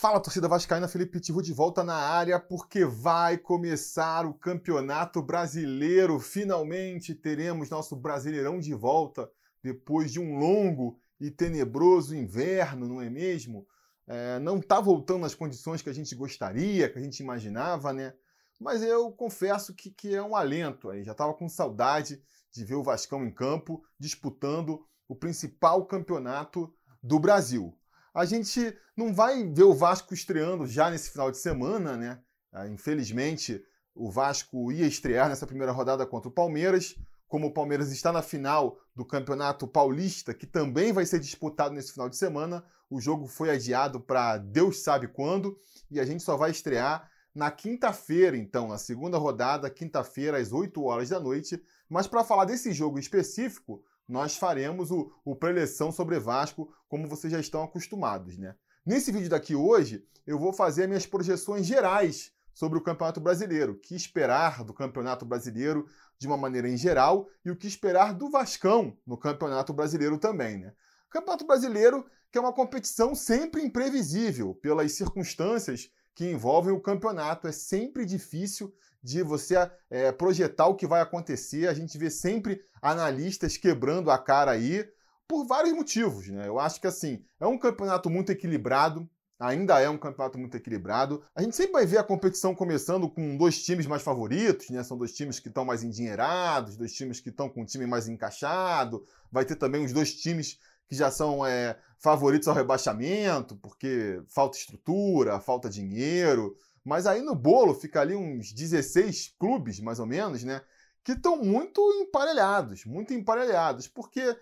Fala, torcida vascaína, Felipe Tivo de volta na área porque vai começar o Campeonato Brasileiro. Finalmente teremos nosso Brasileirão de volta depois de um longo e tenebroso inverno, não é mesmo? É, não está voltando nas condições que a gente gostaria, que a gente imaginava, né? Mas eu confesso que, que é um alento aí. Já estava com saudade de ver o Vascão em campo disputando o principal campeonato do Brasil. A gente não vai ver o Vasco estreando já nesse final de semana, né? Ah, infelizmente, o Vasco ia estrear nessa primeira rodada contra o Palmeiras. Como o Palmeiras está na final do Campeonato Paulista, que também vai ser disputado nesse final de semana, o jogo foi adiado para Deus sabe quando e a gente só vai estrear na quinta-feira, então, na segunda rodada, quinta-feira, às 8 horas da noite. Mas para falar desse jogo específico, nós faremos o, o preleção sobre Vasco, como vocês já estão acostumados, né? Nesse vídeo daqui hoje, eu vou fazer minhas projeções gerais sobre o Campeonato Brasileiro, o que esperar do Campeonato Brasileiro de uma maneira em geral e o que esperar do Vascão no Campeonato Brasileiro também, né? Campeonato Brasileiro que é uma competição sempre imprevisível pelas circunstâncias que envolvem o campeonato. É sempre difícil de você é, projetar o que vai acontecer. A gente vê sempre analistas quebrando a cara aí por vários motivos, né? Eu acho que assim, é um campeonato muito equilibrado, ainda é um campeonato muito equilibrado. A gente sempre vai ver a competição começando com dois times mais favoritos, né? São dois times que estão mais endinheirados, dois times que estão com um time mais encaixado. Vai ter também os dois times que já são é, favoritos ao rebaixamento, porque falta estrutura, falta dinheiro. Mas aí no bolo fica ali uns 16 clubes, mais ou menos, né? Que estão muito emparelhados, muito emparelhados, porque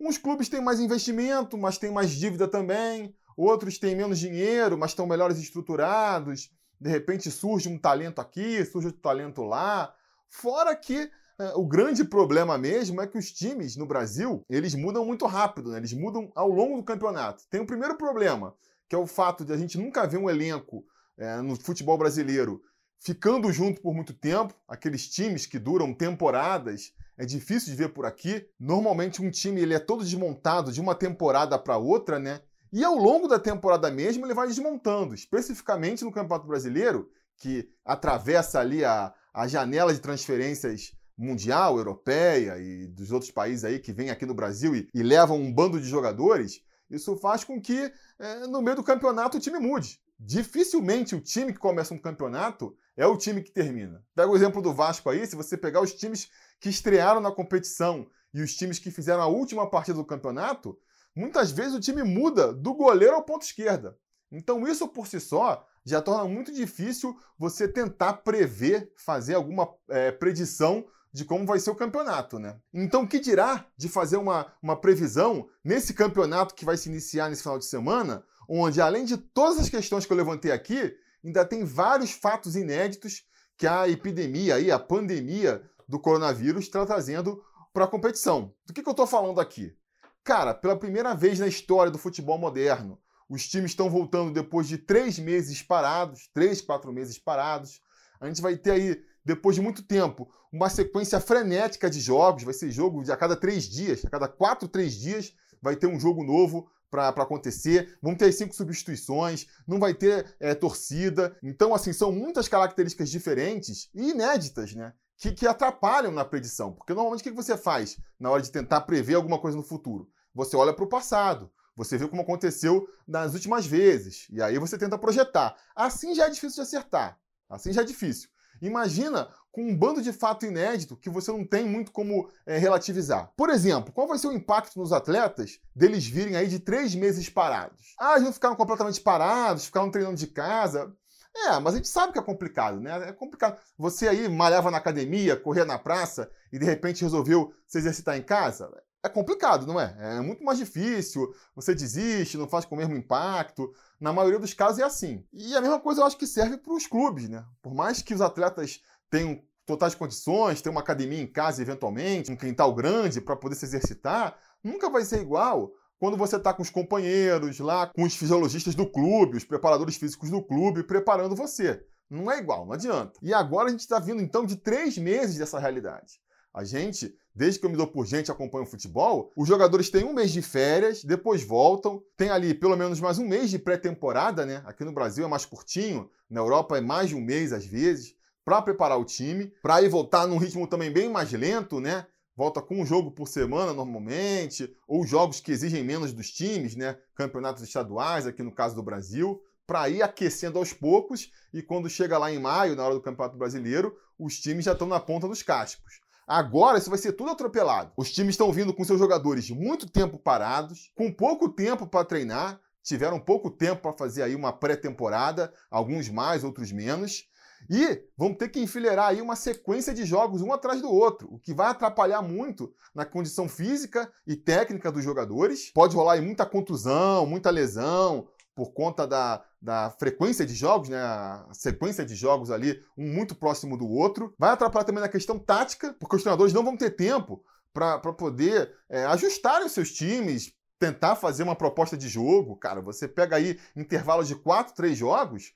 uns clubes têm mais investimento, mas têm mais dívida também, outros têm menos dinheiro, mas estão melhores estruturados. De repente surge um talento aqui, surge outro talento lá. Fora que é, o grande problema mesmo é que os times no Brasil, eles mudam muito rápido, né? eles mudam ao longo do campeonato. Tem o primeiro problema, que é o fato de a gente nunca ver um elenco é, no futebol brasileiro ficando junto por muito tempo, aqueles times que duram temporadas, é difícil de ver por aqui. Normalmente um time ele é todo desmontado de uma temporada para outra, né? E ao longo da temporada mesmo ele vai desmontando, especificamente no Campeonato Brasileiro, que atravessa ali a, a janela de transferências mundial, europeia e dos outros países aí que vêm aqui no Brasil e, e levam um bando de jogadores, isso faz com que é, no meio do campeonato o time mude. Dificilmente o time que começa um campeonato é o time que termina. Pega o exemplo do Vasco aí, se você pegar os times que estrearam na competição e os times que fizeram a última partida do campeonato, muitas vezes o time muda do goleiro ao ponto esquerda. Então isso por si só já torna muito difícil você tentar prever, fazer alguma é, predição de como vai ser o campeonato, né? Então, que dirá de fazer uma, uma previsão nesse campeonato que vai se iniciar nesse final de semana, onde, além de todas as questões que eu levantei aqui, ainda tem vários fatos inéditos que a epidemia, aí, a pandemia do coronavírus está trazendo para a competição. Do que, que eu estou falando aqui? Cara, pela primeira vez na história do futebol moderno, os times estão voltando depois de três meses parados, três, quatro meses parados. A gente vai ter aí depois de muito tempo, uma sequência frenética de jogos. Vai ser jogo de a cada três dias, a cada quatro, três dias, vai ter um jogo novo para acontecer. Vão ter cinco substituições, não vai ter é, torcida. Então, assim, são muitas características diferentes e inéditas, né? Que, que atrapalham na predição. Porque normalmente o que você faz na hora de tentar prever alguma coisa no futuro? Você olha para o passado. Você vê como aconteceu nas últimas vezes. E aí você tenta projetar. Assim já é difícil de acertar. Assim já é difícil. Imagina com um bando de fato inédito que você não tem muito como é, relativizar. Por exemplo, qual vai ser o impacto nos atletas deles virem aí de três meses parados? Ah, eles não ficaram completamente parados, ficaram treinando de casa. É, mas a gente sabe que é complicado, né? É complicado. Você aí malhava na academia, corria na praça e de repente resolveu se exercitar em casa é complicado, não é? É muito mais difícil, você desiste, não faz com o mesmo impacto. Na maioria dos casos é assim. E a mesma coisa eu acho que serve para os clubes, né? Por mais que os atletas tenham totais condições, tenham uma academia em casa eventualmente, um quintal grande para poder se exercitar, nunca vai ser igual quando você está com os companheiros lá, com os fisiologistas do clube, os preparadores físicos do clube preparando você. Não é igual, não adianta. E agora a gente está vindo então de três meses dessa realidade. A gente desde que eu me dou por gente acompanho o futebol, os jogadores têm um mês de férias, depois voltam, tem ali pelo menos mais um mês de pré-temporada, né? Aqui no Brasil é mais curtinho, na Europa é mais de um mês às vezes, para preparar o time, para ir voltar num ritmo também bem mais lento, né? Volta com um jogo por semana normalmente, ou jogos que exigem menos dos times, né? Campeonatos estaduais, aqui no caso do Brasil, para ir aquecendo aos poucos e quando chega lá em maio, na hora do Campeonato Brasileiro, os times já estão na ponta dos cascos. Agora isso vai ser tudo atropelado. Os times estão vindo com seus jogadores muito tempo parados, com pouco tempo para treinar, tiveram pouco tempo para fazer aí uma pré-temporada, alguns mais, outros menos. E vão ter que enfileirar aí uma sequência de jogos um atrás do outro, o que vai atrapalhar muito na condição física e técnica dos jogadores. Pode rolar aí muita contusão, muita lesão, por conta da, da frequência de jogos, né, a sequência de jogos ali, um muito próximo do outro. Vai atrapalhar também na questão tática, porque os treinadores não vão ter tempo para poder é, ajustar os seus times, tentar fazer uma proposta de jogo. Cara, você pega aí intervalos de quatro, três jogos,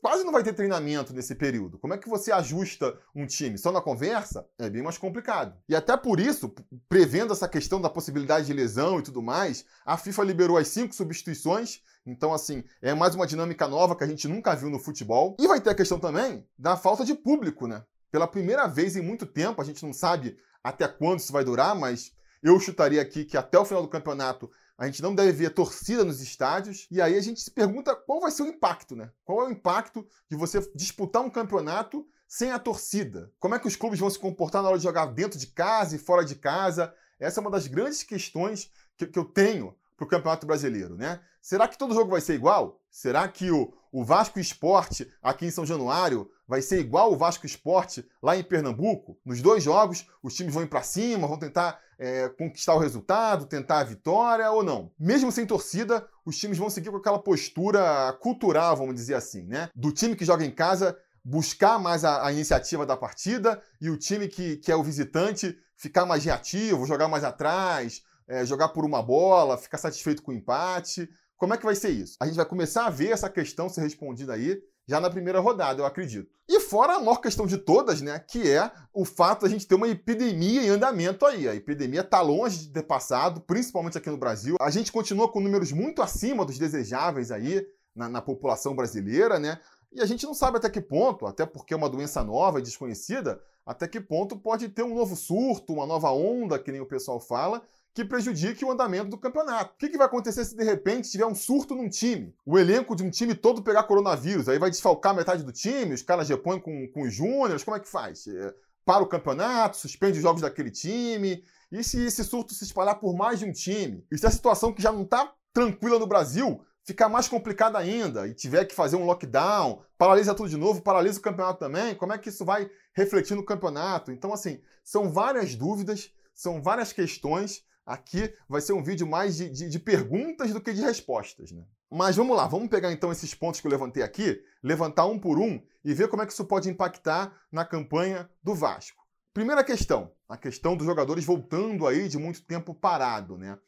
quase não vai ter treinamento nesse período. Como é que você ajusta um time? Só na conversa? É bem mais complicado. E até por isso, prevendo essa questão da possibilidade de lesão e tudo mais, a FIFA liberou as cinco substituições. Então, assim, é mais uma dinâmica nova que a gente nunca viu no futebol. E vai ter a questão também da falta de público, né? Pela primeira vez em muito tempo, a gente não sabe até quando isso vai durar, mas eu chutaria aqui que até o final do campeonato a gente não deve ver torcida nos estádios. E aí a gente se pergunta qual vai ser o impacto, né? Qual é o impacto de você disputar um campeonato sem a torcida? Como é que os clubes vão se comportar na hora de jogar dentro de casa e fora de casa? Essa é uma das grandes questões que, que eu tenho para o Campeonato Brasileiro, né? Será que todo jogo vai ser igual? Será que o, o Vasco Esporte aqui em São Januário vai ser igual o Vasco Esporte lá em Pernambuco? Nos dois jogos, os times vão ir para cima, vão tentar é, conquistar o resultado, tentar a vitória ou não? Mesmo sem torcida, os times vão seguir com aquela postura cultural, vamos dizer assim, né? Do time que joga em casa buscar mais a, a iniciativa da partida e o time que, que é o visitante ficar mais reativo, jogar mais atrás, é, jogar por uma bola, ficar satisfeito com o empate. Como é que vai ser isso? A gente vai começar a ver essa questão ser respondida aí já na primeira rodada, eu acredito. E fora a maior questão de todas, né, que é o fato da gente ter uma epidemia em andamento aí. A epidemia está longe de ter passado, principalmente aqui no Brasil. A gente continua com números muito acima dos desejáveis aí na, na população brasileira, né? E a gente não sabe até que ponto, até porque é uma doença nova e desconhecida, até que ponto pode ter um novo surto, uma nova onda, que nem o pessoal fala, que prejudique o andamento do campeonato. O que, que vai acontecer se de repente tiver um surto num time? O elenco de um time todo pegar coronavírus, aí vai desfalcar metade do time, os caras repõem com, com os júniores, como é que faz? É, para o campeonato, suspende os jogos daquele time. E se esse surto se espalhar por mais de um time? E se a situação que já não está tranquila no Brasil ficar mais complicada ainda e tiver que fazer um lockdown, paralisa tudo de novo, paralisa o campeonato também, como é que isso vai refletir no campeonato? Então, assim, são várias dúvidas, são várias questões Aqui vai ser um vídeo mais de, de, de, perguntas do que de respostas. Né? Mas vamos lá, vamos pegar então esses pontos que eu levantei aqui, levantar um por um e ver como é que isso pode impactar na campanha do Vasco. Primeira questão, a questão dos jogadores voltando aí de muito tempo parado, né?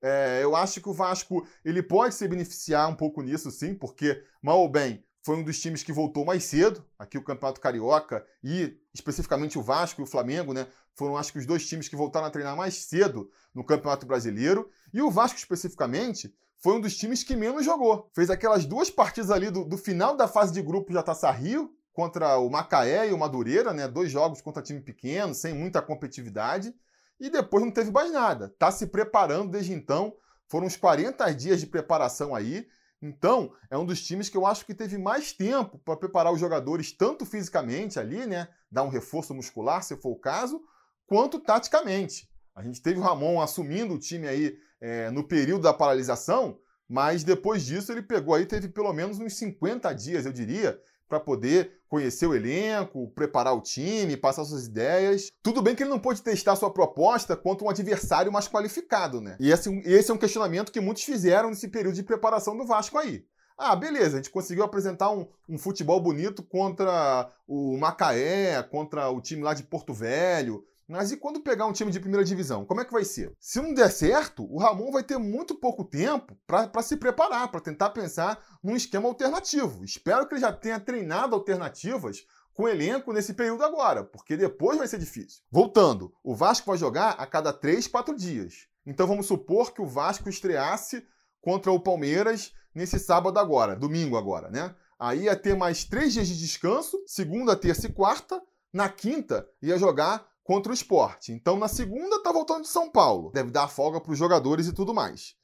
É, eu acho que o Vasco ele pode se beneficiar um pouco nisso, sim, porque mal ou bem foi um dos times que voltou mais cedo, aqui o Campeonato Carioca e especificamente o Vasco e o Flamengo, né? Foram acho que os dois times que voltaram a treinar mais cedo no Campeonato Brasileiro. E o Vasco especificamente foi um dos times que menos jogou. Fez aquelas duas partidas ali do, do final da fase de grupo da Taça Rio contra o Macaé e o Madureira, né? Dois jogos contra time pequeno, sem muita competitividade. E depois não teve mais nada. Tá se preparando desde então. Foram uns 40 dias de preparação aí. Então, é um dos times que eu acho que teve mais tempo para preparar os jogadores, tanto fisicamente ali, né? Dar um reforço muscular, se for o caso, quanto taticamente. A gente teve o Ramon assumindo o time aí é, no período da paralisação, mas depois disso ele pegou aí, teve pelo menos uns 50 dias, eu diria, para poder conhecer o elenco, preparar o time, passar suas ideias. Tudo bem que ele não pôde testar sua proposta contra um adversário mais qualificado, né? E esse, esse é um questionamento que muitos fizeram nesse período de preparação do Vasco aí. Ah, beleza, a gente conseguiu apresentar um, um, futebol bonito contra o Macaé, contra o time lá de Porto Velho. Mas e quando pegar um time de primeira divisão? Como é que vai ser? Se não der certo, o Ramon vai ter muito pouco tempo para se preparar, para tentar pensar num esquema alternativo. Espero que ele já tenha treinado alternativas com elenco nesse período agora, porque depois vai ser difícil. Voltando, o Vasco vai jogar a cada 3, 4 dias. Então vamos supor que o Vasco estreasse contra o Palmeiras nesse sábado agora, domingo agora, né? Aí ia ter mais três dias de descanso, segunda, terça e quarta. Na quinta, ia jogar contra o esporte. Então, na segunda, tá voltando de São Paulo. Deve dar folga para os jogadores e tudo mais.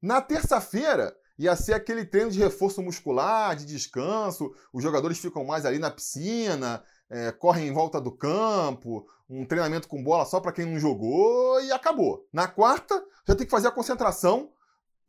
Na terça-feira, ia ser aquele treino de reforço muscular, de descanso. Os jogadores ficam mais ali na piscina, é, correm em volta do campo, um treinamento com bola só para quem não jogou e acabou. Na quarta, já tem que fazer a concentração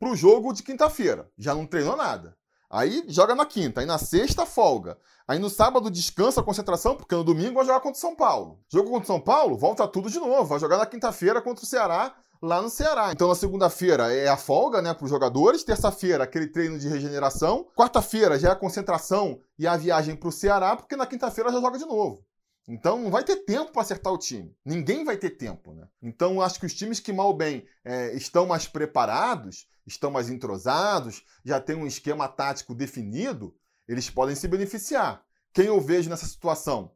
para o jogo de quinta-feira. Já não treinou nada. Aí joga na quinta, aí na sexta folga. Aí no sábado descansa a concentração, porque no domingo vai jogar contra o São Paulo. Jogo contra o São Paulo, volta tudo de novo. Vai jogar na quinta-feira contra o Ceará, lá no Ceará. Então na segunda-feira é a folga, né, para os jogadores. Terça-feira, aquele treino de regeneração. Quarta-feira já é a concentração e a viagem para o Ceará, porque na quinta-feira já joga de novo. Então não vai ter tempo para acertar o time. Ninguém vai ter tempo, né? Então acho que os times que mal bem é, estão mais preparados estão mais entrosados, já tem um esquema tático definido, eles podem se beneficiar. Quem eu vejo nessa situação?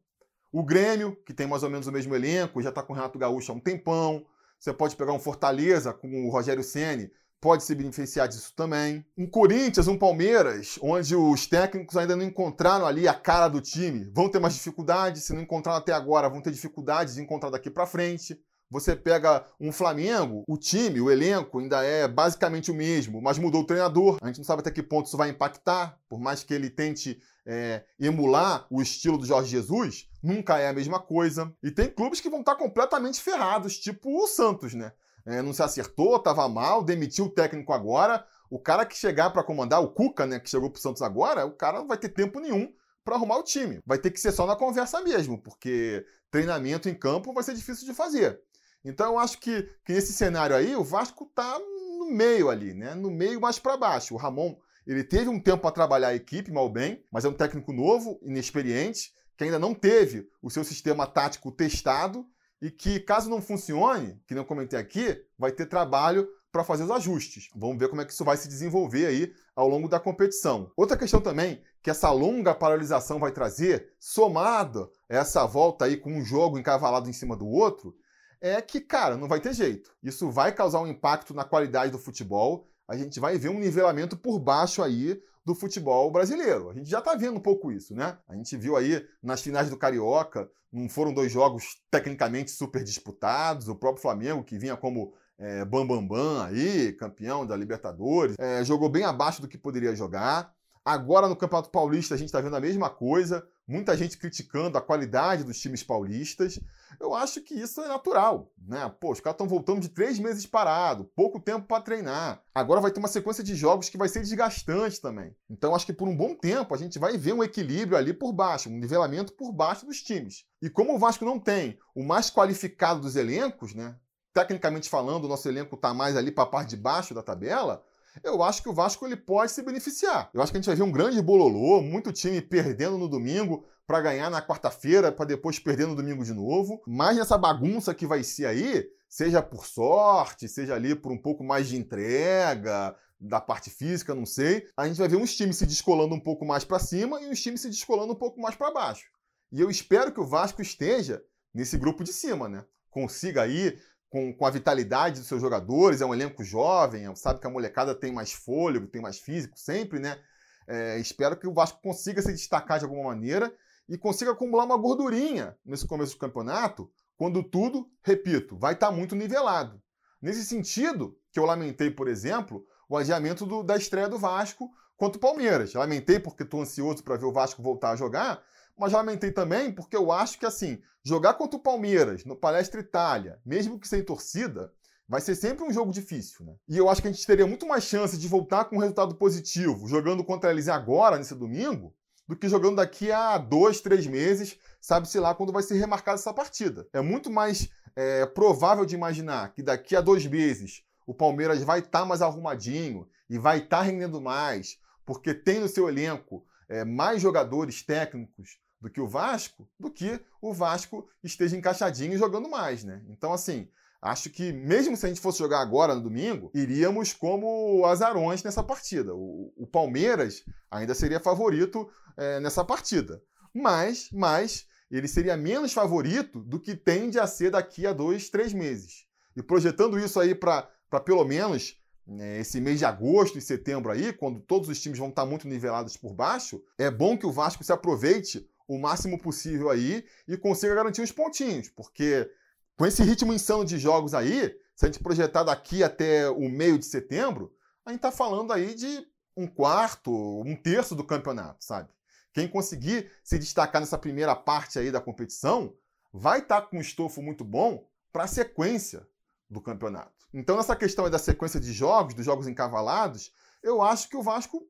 O Grêmio, que tem mais ou menos o mesmo elenco, já está com o Renato Gaúcho há um tempão. Você pode pegar um Fortaleza com o Rogério Ceni, pode se beneficiar disso também. Um Corinthians, um Palmeiras, onde os técnicos ainda não encontraram ali a cara do time, vão ter mais dificuldades. Se não encontraram até agora, vão ter dificuldades de encontrar daqui para frente. Você pega um Flamengo, o time, o elenco ainda é basicamente o mesmo, mas mudou o treinador. A gente não sabe até que ponto isso vai impactar, por mais que ele tente é, emular o estilo do Jorge Jesus, nunca é a mesma coisa. E tem clubes que vão estar completamente ferrados, tipo o Santos, né? É, não se acertou, estava mal, demitiu o técnico agora. O cara que chegar para comandar, o Cuca, né, que chegou pro Santos agora, o cara não vai ter tempo nenhum para arrumar o time. Vai ter que ser só na conversa mesmo, porque treinamento em campo vai ser difícil de fazer. Então eu acho que, que nesse cenário aí o Vasco está no meio ali, né? No meio mais para baixo. O Ramon, ele teve um tempo para trabalhar a equipe, mal bem, mas é um técnico novo, inexperiente, que ainda não teve o seu sistema tático testado e que, caso não funcione, que não comentei aqui, vai ter trabalho para fazer os ajustes. Vamos ver como é que isso vai se desenvolver aí ao longo da competição. Outra questão também que essa longa paralisação vai trazer, somada essa volta aí com um jogo encavalado em cima do outro, é que, cara, não vai ter jeito. Isso vai causar um impacto na qualidade do futebol. A gente vai ver um nivelamento por baixo aí do futebol brasileiro. A gente já está vendo um pouco isso, né? A gente viu aí nas finais do Carioca, não foram dois jogos tecnicamente super disputados. O próprio Flamengo, que vinha como é, Bambambam Bam Bam aí, campeão da Libertadores, é, jogou bem abaixo do que poderia jogar. Agora no Campeonato Paulista a gente está vendo a mesma coisa, muita gente criticando a qualidade dos times paulistas. Eu acho que isso é natural, né? Pô, os caras estão voltando de três meses parado, pouco tempo para treinar. Agora vai ter uma sequência de jogos que vai ser desgastante também. Então acho que por um bom tempo a gente vai ver um equilíbrio ali por baixo, um nivelamento por baixo dos times. E como o Vasco não tem o mais qualificado dos elencos, né? Tecnicamente falando, o nosso elenco está mais ali para a parte de baixo da tabela eu acho que o Vasco ele pode se beneficiar. Eu acho que a gente vai ver um grande bololô, muito time perdendo no domingo para ganhar na quarta-feira, para depois perder no domingo de novo. Mas nessa bagunça que vai ser aí, seja por sorte, seja ali por um pouco mais de entrega, da parte física, não sei, a gente vai ver uns times se descolando um pouco mais para cima e uns times se descolando um pouco mais para baixo. E eu espero que o Vasco esteja nesse grupo de cima, né? Consiga aí com, com a vitalidade dos seus jogadores, é um elenco jovem, sabe que a molecada tem mais fôlego, tem mais físico sempre, né? É, espero que o Vasco consiga se destacar de alguma maneira e consiga acumular uma gordurinha nesse começo do campeonato, quando tudo, repito, vai estar tá muito nivelado. Nesse sentido, que eu lamentei, por exemplo, o adiamento do, da estreia do Vasco contra o Palmeiras. lamentei porque estou ansioso para ver o Vasco voltar a jogar, mas lamentei também porque eu acho que, assim, jogar contra o Palmeiras no Palestra Itália, mesmo que sem torcida, vai ser sempre um jogo difícil, né? E eu acho que a gente teria muito mais chance de voltar com um resultado positivo jogando contra eles agora, nesse domingo, do que jogando daqui a dois, três meses, sabe-se lá quando vai ser remarcada essa partida. É muito mais é, provável de imaginar que daqui a dois meses o Palmeiras vai estar tá mais arrumadinho e vai estar tá rendendo mais, porque tem no seu elenco é, mais jogadores técnicos do que o Vasco, do que o Vasco esteja encaixadinho e jogando mais, né? Então, assim, acho que mesmo se a gente fosse jogar agora no domingo, iríamos como azarões nessa partida. O, o Palmeiras ainda seria favorito é, nessa partida. Mas, mas ele seria menos favorito do que tende a ser daqui a dois, três meses. E projetando isso aí para pelo menos né, esse mês de agosto e setembro aí, quando todos os times vão estar muito nivelados por baixo, é bom que o Vasco se aproveite o máximo possível aí e consiga garantir uns pontinhos, porque com esse ritmo insano de jogos aí, se a gente projetar daqui até o meio de setembro, a gente está falando aí de um quarto, um terço do campeonato, sabe? Quem conseguir se destacar nessa primeira parte aí da competição vai estar tá com um estofo muito bom para a sequência do campeonato. Então, nessa questão da sequência de jogos, dos jogos encavalados, eu acho que o Vasco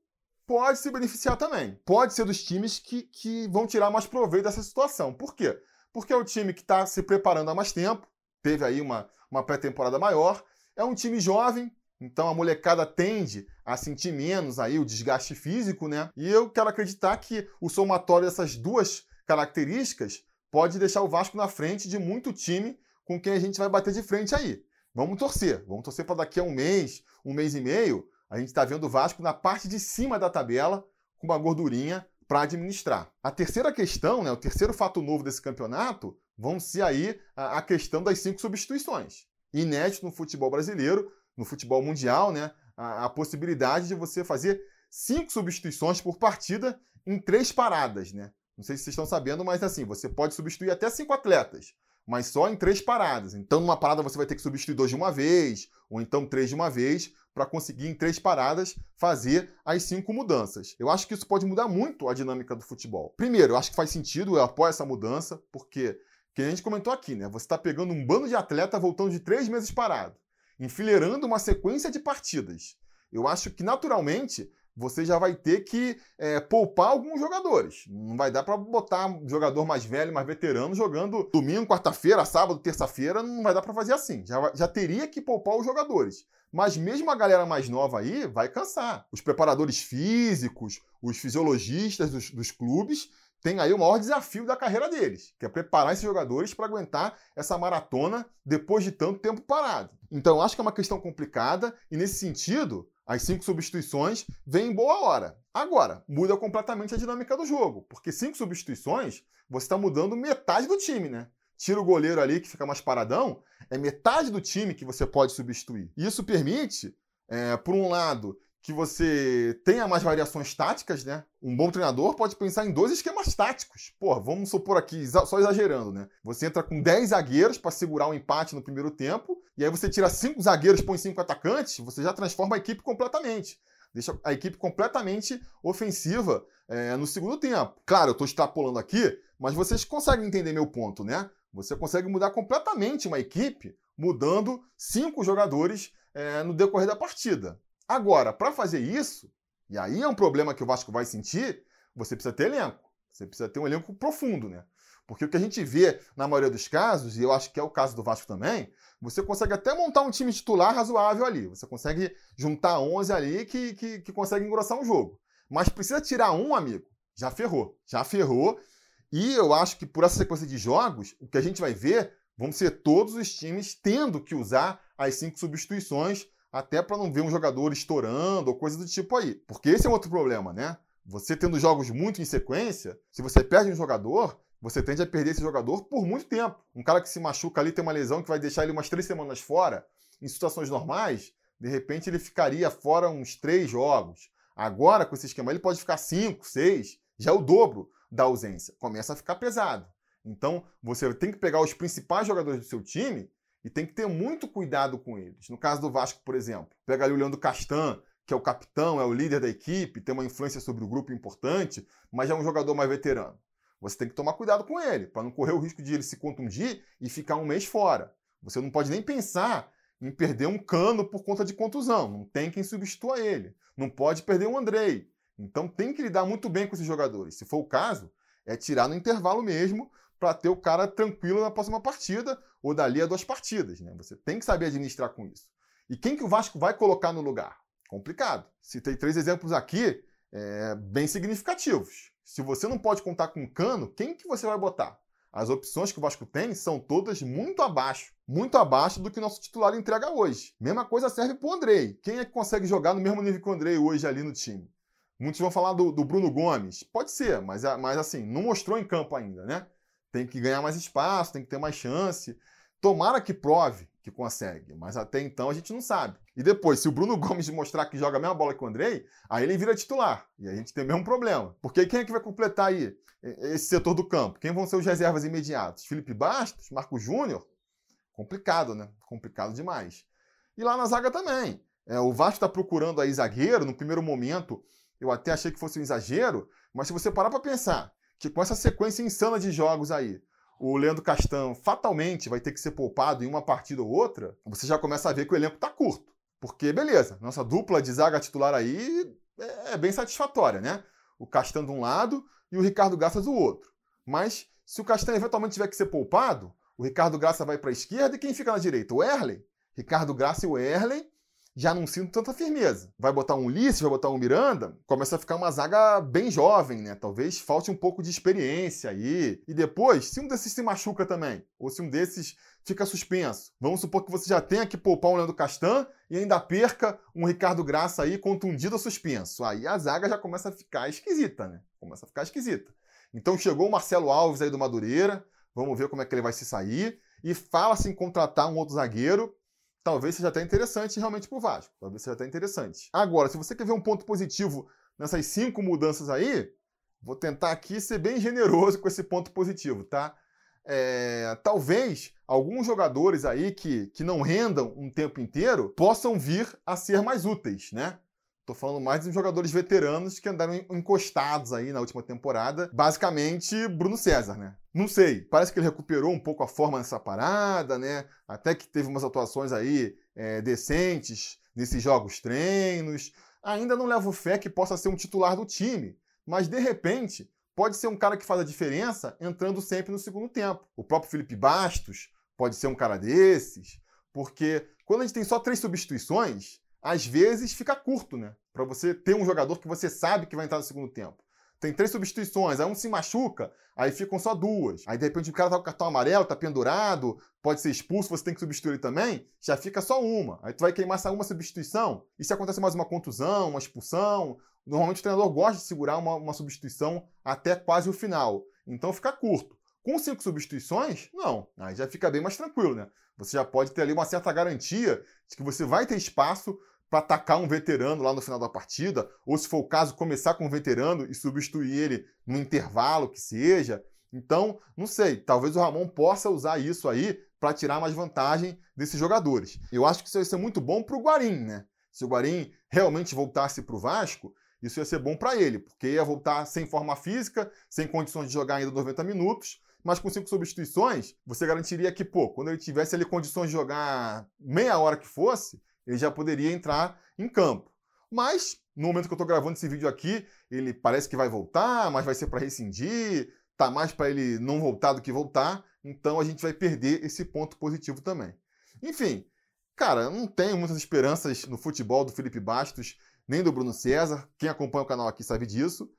pode se beneficiar também. Pode ser dos times que, que vão tirar mais proveito dessa situação. Por quê? Porque é o time que está se preparando há mais tempo, teve aí uma, uma pré-temporada maior, é um time jovem, então a molecada tende a sentir menos aí o desgaste físico, né? E eu quero acreditar que o somatório dessas duas características pode deixar o Vasco na frente de muito time com quem a gente vai bater de frente aí. Vamos torcer, vamos torcer para daqui a um mês, um mês e meio, a gente está vendo o Vasco na parte de cima da tabela com uma gordurinha para administrar. A terceira questão, né, o terceiro fato novo desse campeonato, vão ser aí a, a questão das cinco substituições. Inédito no futebol brasileiro, no futebol mundial, né, a, a, possibilidade de você fazer cinco substituições por partida em três paradas, né? Não sei se vocês estão sabendo, mas assim, você pode substituir até cinco atletas, mas só em três paradas. Então, numa parada você vai ter que substituir dois de uma vez, ou então três de uma vez, para conseguir em três paradas fazer as cinco mudanças. Eu acho que isso pode mudar muito a dinâmica do futebol. Primeiro, eu acho que faz sentido, eu apoio essa mudança, porque, que a gente comentou aqui, né? Você está pegando um bando de atleta voltando de três meses parado enfileirando uma sequência de partidas. Eu acho que naturalmente você já vai ter que é, poupar alguns jogadores. Não vai dar para botar jogador mais velho, mais veterano, jogando domingo, quarta-feira, sábado, terça-feira. Não vai dar para fazer assim. Já, já teria que poupar os jogadores. Mas mesmo a galera mais nova aí vai cansar. Os preparadores físicos, os fisiologistas dos, dos clubes tem aí o maior desafio da carreira deles, que é preparar esses jogadores para aguentar essa maratona depois de tanto tempo parado. Então, acho que é uma questão complicada e, nesse sentido, as cinco substituições vêm em boa hora. Agora, muda completamente a dinâmica do jogo, porque cinco substituições, você está mudando metade do time, né? Tira o goleiro ali que fica mais paradão, é metade do time que você pode substituir. Isso permite, é, por um lado, que você tenha mais variações táticas, né? Um bom treinador pode pensar em dois esquemas táticos. Pô, vamos supor aqui, só exagerando, né? Você entra com 10 zagueiros para segurar o um empate no primeiro tempo, e aí você tira cinco zagueiros, põe cinco atacantes, você já transforma a equipe completamente. Deixa a equipe completamente ofensiva é, no segundo tempo. Claro, eu estou extrapolando aqui, mas vocês conseguem entender meu ponto, né? Você consegue mudar completamente uma equipe mudando cinco jogadores é, no decorrer da partida. Agora, para fazer isso, e aí é um problema que o Vasco vai sentir, você precisa ter elenco. Você precisa ter um elenco profundo, né? Porque o que a gente vê na maioria dos casos, e eu acho que é o caso do Vasco também, você consegue até montar um time titular razoável ali. Você consegue juntar 11 ali que, que, que consegue engrossar um jogo. Mas precisa tirar um, amigo, já ferrou. Já ferrou. E eu acho que por essa sequência de jogos, o que a gente vai ver vão ser todos os times tendo que usar as cinco substituições até para não ver um jogador estourando ou coisa do tipo aí. Porque esse é outro problema, né? Você tendo jogos muito em sequência, se você perde um jogador, você tende a perder esse jogador por muito tempo. Um cara que se machuca ali tem uma lesão que vai deixar ele umas três semanas fora, em situações normais, de repente ele ficaria fora uns três jogos. Agora, com esse esquema, ele pode ficar cinco, seis, já é o dobro da ausência. Começa a ficar pesado. Então, você tem que pegar os principais jogadores do seu time e tem que ter muito cuidado com eles. No caso do Vasco, por exemplo, pega ali o Leandro Castan, que é o capitão, é o líder da equipe, tem uma influência sobre o grupo importante, mas é um jogador mais veterano. Você tem que tomar cuidado com ele, para não correr o risco de ele se contundir e ficar um mês fora. Você não pode nem pensar em perder um cano por conta de contusão. Não tem quem substitua ele. Não pode perder um Andrei. Então tem que lidar muito bem com esses jogadores. Se for o caso, é tirar no intervalo mesmo para ter o cara tranquilo na próxima partida ou dali a duas partidas. Né? Você tem que saber administrar com isso. E quem que o Vasco vai colocar no lugar? Complicado. Citei três exemplos aqui é, bem significativos. Se você não pode contar com Cano, quem que você vai botar? As opções que o Vasco tem são todas muito abaixo, muito abaixo do que nosso titular entrega hoje. Mesma coisa serve para o Andrei. Quem é que consegue jogar no mesmo nível que o Andrei hoje ali no time? Muitos vão falar do, do Bruno Gomes. Pode ser, mas, mas assim, não mostrou em campo ainda, né? Tem que ganhar mais espaço, tem que ter mais chance. Tomara que prove que consegue, mas até então a gente não sabe. E depois, se o Bruno Gomes mostrar que joga a mesma bola que o Andrei, aí ele vira titular. E a gente tem o mesmo problema. Porque quem é que vai completar aí esse setor do campo? Quem vão ser os reservas imediatos? Felipe Bastos? Marco Júnior? Complicado, né? Complicado demais. E lá na zaga também. É, o Vasco está procurando aí zagueiro. No primeiro momento, eu até achei que fosse um exagero, mas se você parar para pensar que com essa sequência insana de jogos aí, o Leandro Castan fatalmente vai ter que ser poupado em uma partida ou outra, você já começa a ver que o elenco está curto. Porque, beleza, nossa dupla de zaga titular aí é, é bem satisfatória, né? O Castan de um lado e o Ricardo Graças do outro. Mas se o Castan eventualmente tiver que ser poupado, o Ricardo Graça vai para a esquerda e quem fica na direita? O Erley. Ricardo Graça e o Erley já não sinto tanta firmeza. Vai botar um Ulisses, vai botar um Miranda, começa a ficar uma zaga bem jovem, né? Talvez falte um pouco de experiência aí. E depois, se um desses se machuca também, ou se um desses fica suspenso, vamos supor que você já tenha que poupar um Leandro Castan e ainda perca um Ricardo Graça aí contundido ou suspenso. Aí a zaga já começa a ficar esquisita, né? Começa a ficar esquisita. Então chegou o Marcelo Alves aí do Madureira, vamos ver como é que ele vai se sair. E fala-se em contratar um outro zagueiro talvez seja até interessante realmente para o Vasco. Talvez seja até interessante. Agora, se você quer ver um ponto positivo nessas cinco mudanças aí, vou tentar aqui ser bem generoso com esse ponto positivo, tá? É, talvez alguns jogadores aí que, que não rendam um tempo inteiro possam vir a ser mais úteis, né? Tô falando mais dos jogadores veteranos que andaram encostados aí na última temporada. Basicamente, Bruno César, né? Não sei, parece que ele recuperou um pouco a forma nessa parada, né? Até que teve umas atuações aí é, decentes nesses jogos treinos. Ainda não levo fé que possa ser um titular do time, mas de repente pode ser um cara que faz a diferença entrando sempre no segundo tempo. O próprio Felipe Bastos pode ser um cara desses, porque quando a gente tem só três substituições, às vezes fica curto, né? Para você ter um jogador que você sabe que vai entrar no segundo tempo. Tem três substituições, aí um se machuca, aí ficam só duas. Aí de repente o cara tá com cartão amarelo, tá pendurado, pode ser expulso, você tem que substituir ele também, já fica só uma. Aí tu vai queimar essa uma substituição, e se acontece mais uma contusão, uma expulsão, normalmente o treinador gosta de segurar uma, uma substituição até quase o final. Então fica curto. Com cinco substituições, não. Aí já fica bem mais tranquilo, né? Você já pode ter ali uma certa garantia de que você vai ter espaço para atacar um veterano lá no final da partida, ou se for o caso, começar com um veterano e substituir ele no intervalo que seja. Então, não sei, talvez o Ramon possa usar isso aí para tirar mais vantagem desses jogadores. Eu acho que isso ia ser muito bom para o Guarim, né? Se o Guarim realmente voltasse para o Vasco, isso ia ser bom para ele, porque ia voltar sem forma física, sem condições de jogar ainda 90 minutos, mas com cinco substituições, você garantiria que, pô, quando ele tivesse ali condições de jogar meia hora que fosse, ele já poderia entrar em campo. Mas, no momento que eu estou gravando esse vídeo aqui, ele parece que vai voltar, mas vai ser para rescindir, tá mais para ele não voltar do que voltar, então a gente vai perder esse ponto positivo também. Enfim, cara, não tenho muitas esperanças no futebol do Felipe Bastos, nem do Bruno César. Quem acompanha o canal aqui sabe disso.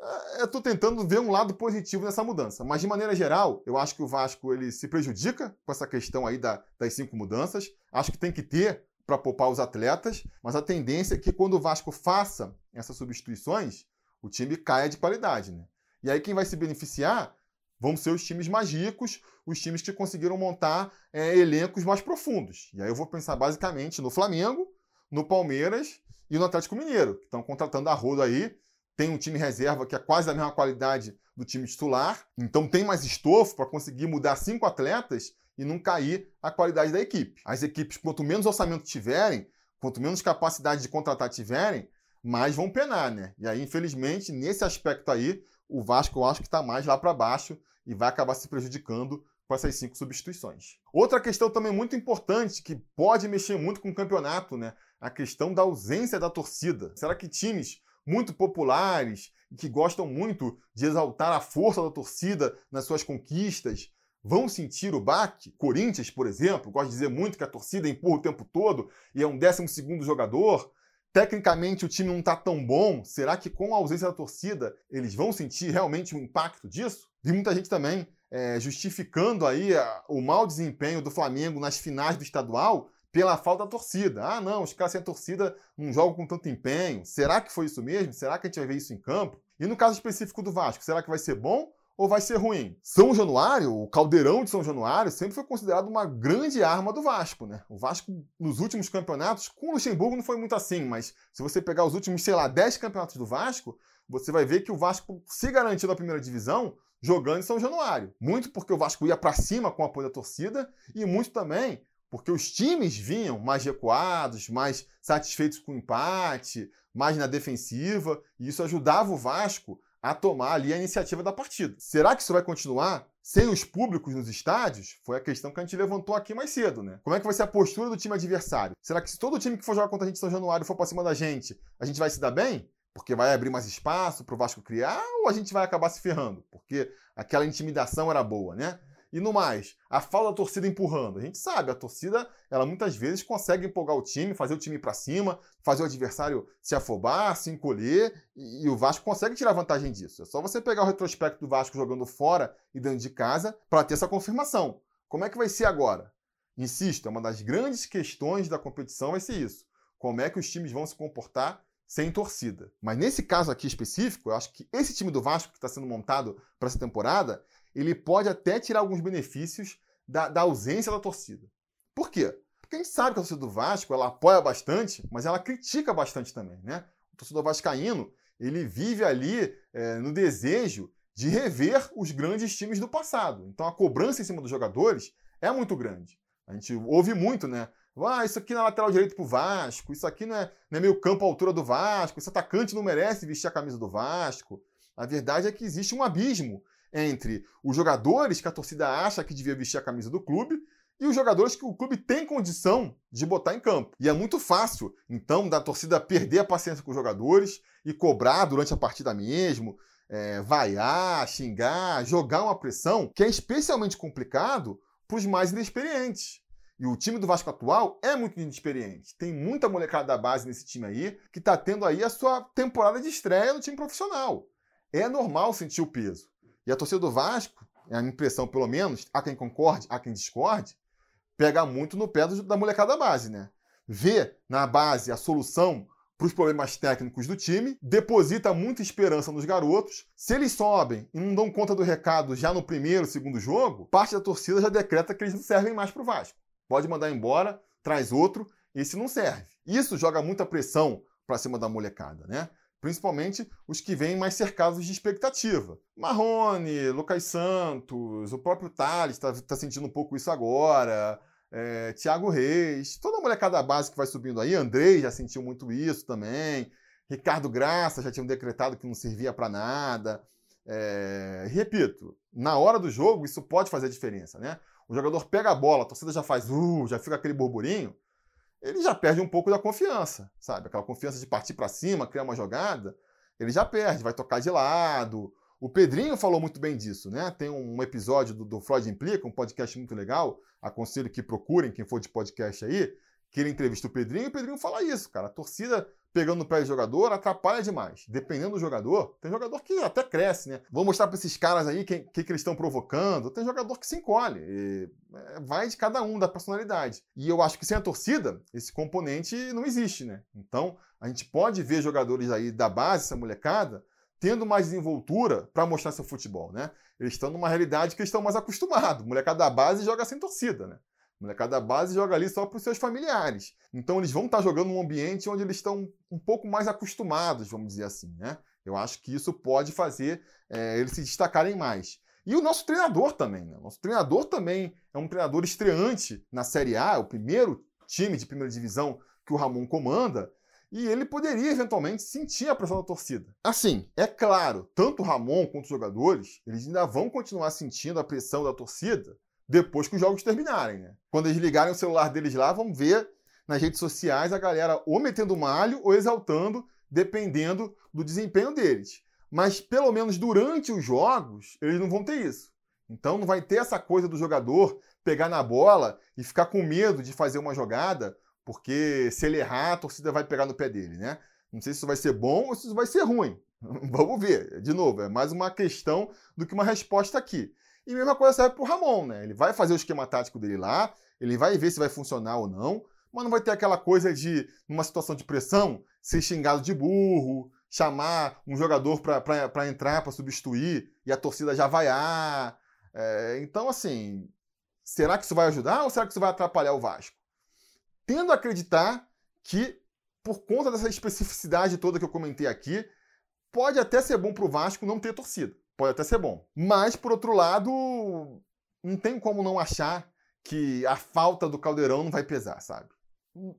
É, eu estou tentando ver um lado positivo nessa mudança. Mas, de maneira geral, eu acho que o Vasco ele se prejudica com essa questão aí da, das cinco mudanças. Acho que tem que ter para poupar os atletas, mas a tendência é que quando o Vasco faça essas substituições, o time caia de qualidade. Né? E aí quem vai se beneficiar vão ser os times mais ricos, os times que conseguiram montar é, elencos mais profundos. E aí eu vou pensar basicamente no Flamengo, no Palmeiras e no Atlético Mineiro, que estão contratando a rodo aí tem um time reserva que é quase da mesma qualidade do time titular, então tem mais estofo para conseguir mudar cinco atletas e não cair a qualidade da equipe. As equipes, quanto menos orçamento tiverem, quanto menos capacidade de contratar tiverem, mais vão penar, né? E aí, infelizmente, nesse aspecto aí, o Vasco eu acho que está mais lá para baixo e vai acabar se prejudicando com essas cinco substituições. Outra questão também muito importante que pode mexer muito com o campeonato, né? A questão da ausência da torcida. Será que times muito populares que gostam muito de exaltar a força da torcida nas suas conquistas, vão sentir o baque? Corinthians, por exemplo, gosta de dizer muito que a torcida empurra o tempo todo e é um décimo segundo jogador. Tecnicamente o time não está tão bom. Será que com a ausência da torcida eles vão sentir realmente o impacto disso? Vi muita gente também é, justificando aí a, o mau desempenho do Flamengo nas finais do estadual pela falta da torcida. Ah, não, os caras sem torcida não jogam com tanto empenho. Será que foi isso mesmo? Será que a gente vai ver isso em campo? E no caso específico do Vasco, será que vai ser bom ou vai ser ruim? São Januário, o caldeirão de São Januário, sempre foi considerado uma grande arma do Vasco, né? O Vasco, nos últimos campeonatos, com o Luxemburgo não foi muito assim, mas se você pegar os últimos, sei lá, 10 campeonatos do Vasco, você vai ver que o Vasco se garantiu na primeira divisão jogando em São Januário. Muito porque o Vasco ia para cima com o apoio da torcida e muito também porque os times vinham mais recuados, mais satisfeitos com o empate, mais na defensiva, e isso ajudava o Vasco a tomar ali a iniciativa da partida. Será que isso vai continuar sem os públicos nos estádios? Foi a questão que a gente levantou aqui mais cedo, né? Como é que vai ser a postura do time adversário? Será que se todo time que for jogar contra a gente em São Januário for para cima da gente, a gente vai se dar bem? Porque vai abrir mais espaço para o Vasco criar ou a gente vai acabar se ferrando? Porque aquela intimidação era boa, né? E no mais, a falta da torcida empurrando. A gente sabe, a torcida, ela muitas vezes consegue empolgar o time, fazer o time para cima, fazer o adversário se afobar, se encolher, e, e, o Vasco consegue tirar vantagem disso. É só você pegar o retrospecto do Vasco jogando fora e dentro de casa para ter essa confirmação. Como é que vai ser agora? Insisto, é uma das grandes questões da competição vai ser isso. Como é que os times vão se comportar sem torcida. Mas nesse caso aqui específico, eu acho que esse time do Vasco que está sendo montado para essa temporada, ele pode até tirar alguns benefícios da, da, ausência da torcida. Por quê? Porque a gente sabe que a torcida do Vasco ela apoia bastante, mas ela critica bastante também, né? O torcedor vascaíno ele vive ali é, no desejo de rever os grandes times do passado. Então a cobrança em cima dos jogadores é muito grande. A gente ouve muito, né? Ah, isso aqui na lateral direito pro Vasco, isso aqui não é, não é meio campo à altura do Vasco, esse atacante não merece vestir a camisa do Vasco. A verdade é que existe um abismo entre os jogadores que a torcida acha que devia vestir a camisa do clube e os jogadores que o clube tem condição de botar em campo. E é muito fácil, então, da torcida perder a paciência com os jogadores e cobrar durante a partida mesmo, é, vaiar, xingar, jogar uma pressão, que é especialmente complicado para os mais inexperientes. E o time do Vasco atual é muito inexperiente. Tem muita molecada da base nesse time aí que está tendo aí a sua temporada de estreia no time profissional. É normal sentir o peso. E a torcida do Vasco, é a impressão pelo menos, há quem concorde, há quem discorde, pega muito no pé da molecada da base, né? Vê na base a solução para os problemas técnicos do time, deposita muita esperança nos garotos. Se eles sobem e não dão conta do recado já no primeiro, segundo jogo, parte da torcida já decreta que eles não servem mais para o Vasco. Pode mandar embora, traz outro, esse não serve. Isso joga muita pressão para cima da molecada, né? Principalmente os que vêm mais cercados de expectativa. Marrone, Lucas Santos, o próprio Thales está tá sentindo um pouco isso agora. É, Thiago Reis, toda a molecada base que vai subindo aí. Andrei já sentiu muito isso também. Ricardo Graça já tinha decretado que não servia para nada. É, repito, na hora do jogo isso pode fazer diferença, né? O jogador pega a bola, a torcida já faz, uh, já fica aquele burburinho ele já perde um pouco da confiança, sabe? Aquela confiança de partir para cima, criar uma jogada, ele já perde, vai tocar de lado. O Pedrinho falou muito bem disso, né? Tem um episódio do, do Freud Implica, um podcast muito legal. Aconselho que procurem, quem for de podcast aí, que ele entrevista o Pedrinho, e o Pedrinho fala isso, cara. A torcida pegando no pé do jogador atrapalha demais. Dependendo do jogador, tem jogador que até cresce, né? Vou mostrar para esses caras aí o que, que, que, eles estão provocando. Tem jogador que se encolhe. É, vai de cada um, da personalidade. E eu acho que sem a torcida, esse componente não existe, né? Então, a gente pode ver jogadores aí da base, essa molecada, tendo mais desenvoltura para mostrar seu futebol, né? Eles estão numa realidade que eles estão mais acostumados. Molecada da base joga sem torcida, né? Molecada da base joga ali só para os seus familiares. Então eles vão estar jogando num ambiente onde eles estão um pouco mais acostumados, vamos dizer assim, né? Eu acho que isso pode fazer é, eles se destacarem mais. E o nosso treinador também, né? Nosso treinador também é um treinador estreante na Série A, o primeiro time de primeira divisão que o Ramon comanda, e ele poderia eventualmente sentir a pressão da torcida. Assim, é claro, tanto o Ramon quanto os jogadores, eles ainda vão continuar sentindo a pressão da torcida depois que os jogos terminarem. Né? Quando eles ligarem o celular deles lá, vão ver nas redes sociais a galera ou metendo malho ou exaltando, dependendo do desempenho deles. Mas pelo menos durante os jogos, eles não vão ter isso. Então não vai ter essa coisa do jogador pegar na bola e ficar com medo de fazer uma jogada, porque se ele errar, a torcida vai pegar no pé dele, né? Não sei se isso vai ser bom ou se isso vai ser ruim. Vamos ver. De novo, é mais uma questão do que uma resposta aqui. E mesma coisa serve para o Ramon, né? Ele vai fazer o esquema tático dele lá, ele vai ver se vai funcionar ou não, mas não vai ter aquela coisa de, numa situação de pressão, ser xingado de burro, chamar um jogador para entrar, para substituir, e a torcida já vaiar. É, então, assim, será que isso vai ajudar ou será que isso vai atrapalhar o Vasco? Tendo a acreditar que, por conta dessa especificidade toda que eu comentei aqui, pode até ser bom para o Vasco não ter torcida. Pode até ser bom. Mas, por outro lado, não tem como não achar que a falta do Caldeirão não vai pesar, sabe?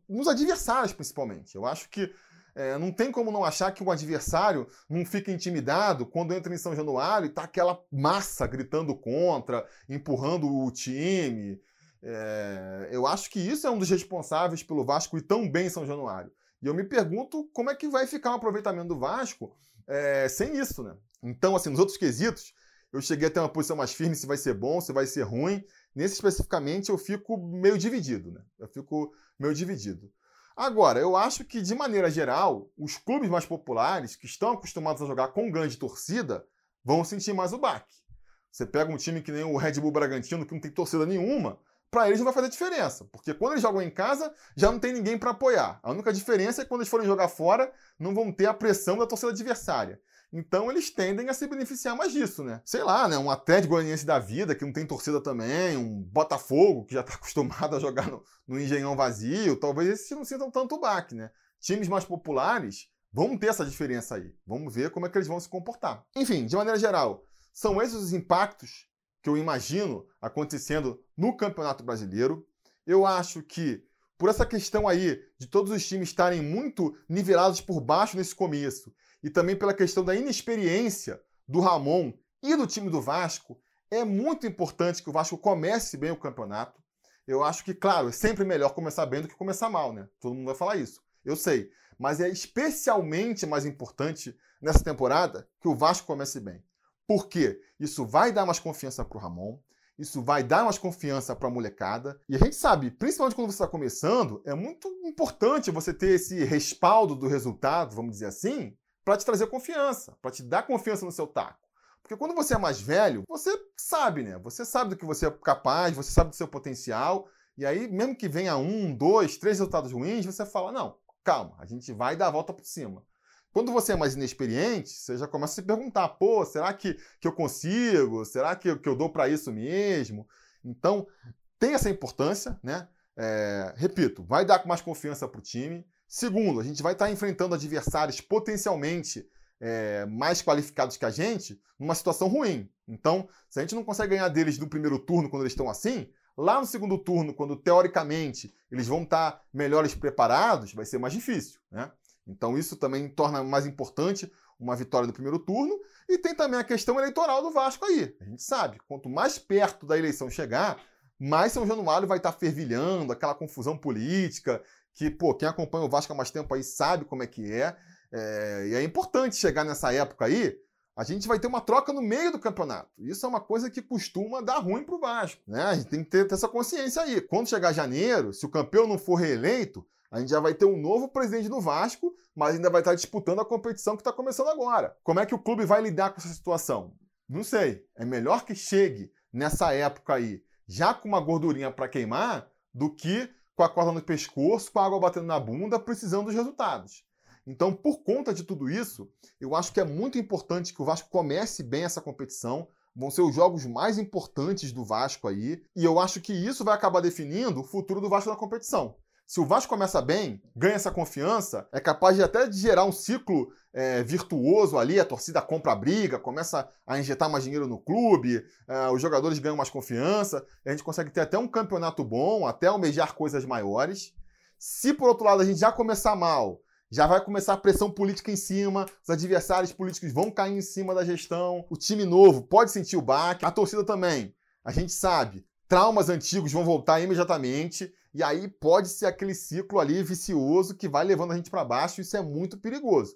Nos adversários, principalmente. Eu acho que é, não tem como não achar que o adversário não fica intimidado quando entra em São Januário e tá aquela massa gritando contra, empurrando o time. É, eu acho que isso é um dos responsáveis pelo Vasco ir tão bem em São Januário. E eu me pergunto como é que vai ficar o aproveitamento do Vasco é, sem isso, né? Então, assim, nos outros quesitos, eu cheguei a ter uma posição mais firme se vai ser bom, se vai ser ruim. Nesse especificamente, eu fico meio dividido, né? Eu fico meio dividido. Agora, eu acho que, de maneira geral, os clubes mais populares, que estão acostumados a jogar com grande torcida, vão sentir mais o baque. Você pega um time que nem o Red Bull Bragantino, que não tem torcida nenhuma, para eles não vai fazer diferença, porque quando eles jogam em casa, já não tem ninguém para apoiar. A única diferença é que quando eles forem jogar fora, não vão ter a pressão da torcida adversária. Então eles tendem a se beneficiar mais disso, né? Sei lá, né? Um Atlético Goianiense da vida, que não tem torcida também, um Botafogo, que já está acostumado a jogar no, no engenhão vazio, talvez esses não sintam tanto baque, né? Times mais populares vão ter essa diferença aí. Vamos ver como é que eles vão se comportar. Enfim, de maneira geral, são esses os impactos que eu imagino acontecendo no Campeonato Brasileiro. Eu acho que por essa questão aí de todos os times estarem muito nivelados por baixo nesse começo e também pela questão da inexperiência do Ramon e do time do Vasco, é muito importante que o Vasco comece bem o campeonato. Eu acho que, claro, é sempre melhor começar bem do que começar mal, né? Todo mundo vai falar isso. Eu sei. Mas é especialmente mais importante nessa temporada que o Vasco comece bem. Por quê? Isso vai dar mais confiança para o Ramon, isso vai dar mais confiança para a molecada. E a gente sabe, principalmente quando você está começando, é muito importante você ter esse respaldo do resultado, vamos dizer assim, para te trazer confiança, para te dar confiança no seu taco. Porque quando você é mais velho, você sabe, né? Você sabe do que você é capaz, você sabe do seu potencial. E aí, mesmo que venha um, dois, três resultados ruins, você fala: não, calma, a gente vai dar a volta por cima. Quando você é mais inexperiente, você já começa a se perguntar: pô, será que, que eu consigo? Será que, que eu dou para isso mesmo? Então, tem essa importância, né? É, repito, vai dar mais confiança para o time. Segundo, a gente vai estar tá enfrentando adversários potencialmente é, mais qualificados que a gente numa situação ruim. Então, se a gente não consegue ganhar deles no primeiro turno quando eles estão assim, lá no segundo turno, quando teoricamente eles vão estar tá melhores preparados, vai ser mais difícil. Né? Então, isso também torna mais importante uma vitória do primeiro turno. E tem também a questão eleitoral do Vasco aí. A gente sabe, quanto mais perto da eleição chegar, mais São Januário vai estar tá fervilhando, aquela confusão política, que, pô, quem acompanha o Vasco há mais tempo aí sabe como é que é. é. E é importante chegar nessa época aí, a gente vai ter uma troca no meio do campeonato. Isso é uma coisa que costuma dar ruim pro Vasco, né? A gente tem que ter, ter essa consciência aí. Quando chegar janeiro, se o campeão não for reeleito, a gente já vai ter um novo presidente do Vasco, mas ainda vai estar disputando a competição que está começando agora. Como é que o clube vai lidar com essa situação? Não sei. É melhor que chegue nessa época aí, já com uma gordurinha para queimar, do que com a corda no pescoço, com a água batendo na bunda, precisando dos resultados. Então, por conta de tudo isso, eu acho que é muito importante que o Vasco comece bem essa competição. Vão ser os jogos mais importantes do Vasco aí. E eu acho que isso vai acabar definindo o futuro do Vasco na competição. Se o Vasco começa bem, ganha essa confiança, é capaz de até de gerar um ciclo é, virtuoso ali, a torcida compra a briga, começa a injetar mais dinheiro no clube, é, os jogadores ganham mais confiança, a gente consegue ter até um campeonato bom, até almejar coisas maiores. Se por outro lado a gente já começar mal, já vai começar a pressão política em cima, os adversários políticos vão cair em cima da gestão, o time novo pode sentir o baque, a torcida também. A gente sabe, traumas antigos vão voltar imediatamente. E aí pode ser aquele ciclo ali vicioso que vai levando a gente para baixo, isso é muito perigoso.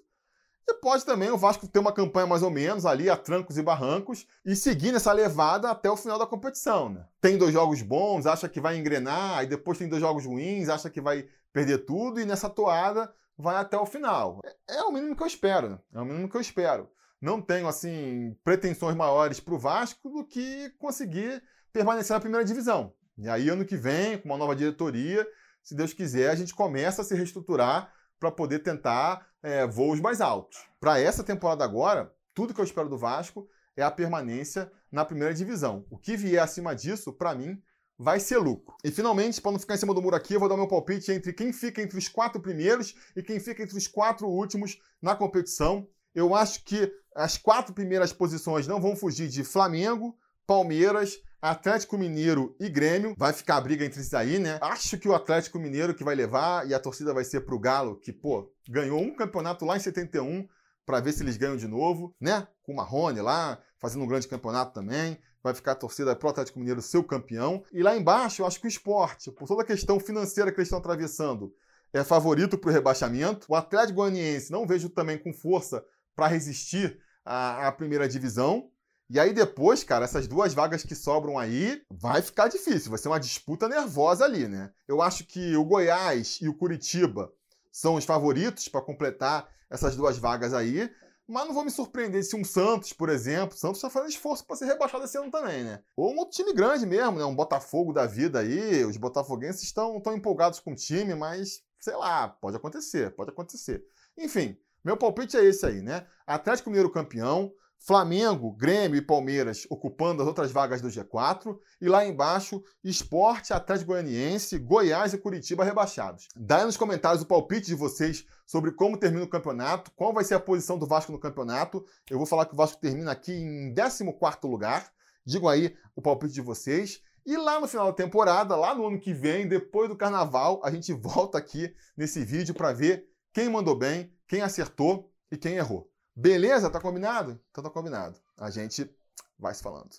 E pode também o Vasco ter uma campanha mais ou menos ali a trancos e barrancos e seguir nessa levada até o final da competição. Né? Tem dois jogos bons, acha que vai engrenar, aí depois tem dois jogos ruins, acha que vai perder tudo e nessa toada vai até o final. É, é o mínimo que eu espero, né? é o mínimo que eu espero. Não tenho assim pretensões maiores para o Vasco do que conseguir permanecer na primeira divisão. E aí, ano que vem, com uma nova diretoria, se Deus quiser, a gente começa a se reestruturar para poder tentar é, voos mais altos. Para essa temporada agora, tudo que eu espero do Vasco é a permanência na primeira divisão. O que vier acima disso, para mim, vai ser lucro. E finalmente, para não ficar em cima do muro aqui, eu vou dar meu palpite entre quem fica entre os quatro primeiros e quem fica entre os quatro últimos na competição. Eu acho que as quatro primeiras posições não vão fugir de Flamengo, Palmeiras, Atlético Mineiro e Grêmio. Vai ficar a briga entre esses aí, né? Acho que o Atlético Mineiro que vai levar e a torcida vai ser pro Galo, que, pô, ganhou um campeonato lá em 71 para ver se eles ganham de novo, né? Com o Marrone lá, fazendo um grande campeonato também. Vai ficar a torcida pro Atlético Mineiro seu campeão. E lá embaixo, eu acho que o esporte, por toda a questão financeira que eles estão atravessando, é favorito para o rebaixamento. O Atlético Goianiense não vejo também com força para resistir à, à primeira divisão. E aí depois, cara, essas duas vagas que sobram aí, vai ficar difícil, vai ser uma disputa nervosa ali, né? Eu acho que o Goiás e o Curitiba são os favoritos para completar essas duas vagas aí, mas não vou me surpreender se um Santos, por exemplo, Santos está fazendo esforço para ser rebaixado esse ano também, né? Ou um outro time grande mesmo, né? Um Botafogo da vida aí, os botafoguenses estão tão empolgados com o time, mas sei lá, pode acontecer, pode acontecer. Enfim, meu palpite é esse aí, né? Atlético Mineiro campeão, Flamengo, Grêmio e Palmeiras ocupando as outras vagas do G4 e lá embaixo Esporte, Atlético Goianiense, Goiás e Curitiba rebaixados. Dá aí nos comentários o palpite de vocês sobre como termina o campeonato, qual vai ser a posição do Vasco no campeonato. Eu vou falar que o Vasco termina aqui em 14º lugar. Digam aí o palpite de vocês. E lá no final da temporada, lá no ano que vem, depois do carnaval, a gente volta aqui nesse vídeo para ver quem mandou bem, quem acertou e quem errou. Beleza? Tá combinado? Então tá combinado. A gente vai se falando.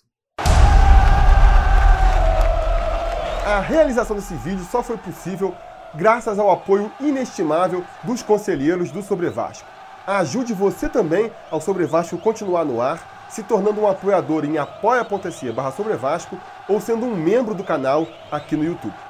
A realização desse vídeo só foi possível graças ao apoio inestimável dos conselheiros do Sobre Vasco. Ajude você também ao Sobre Vasco continuar no ar, se tornando um apoiador em apoia.se barra Sobre Vasco ou sendo um membro do canal aqui no YouTube.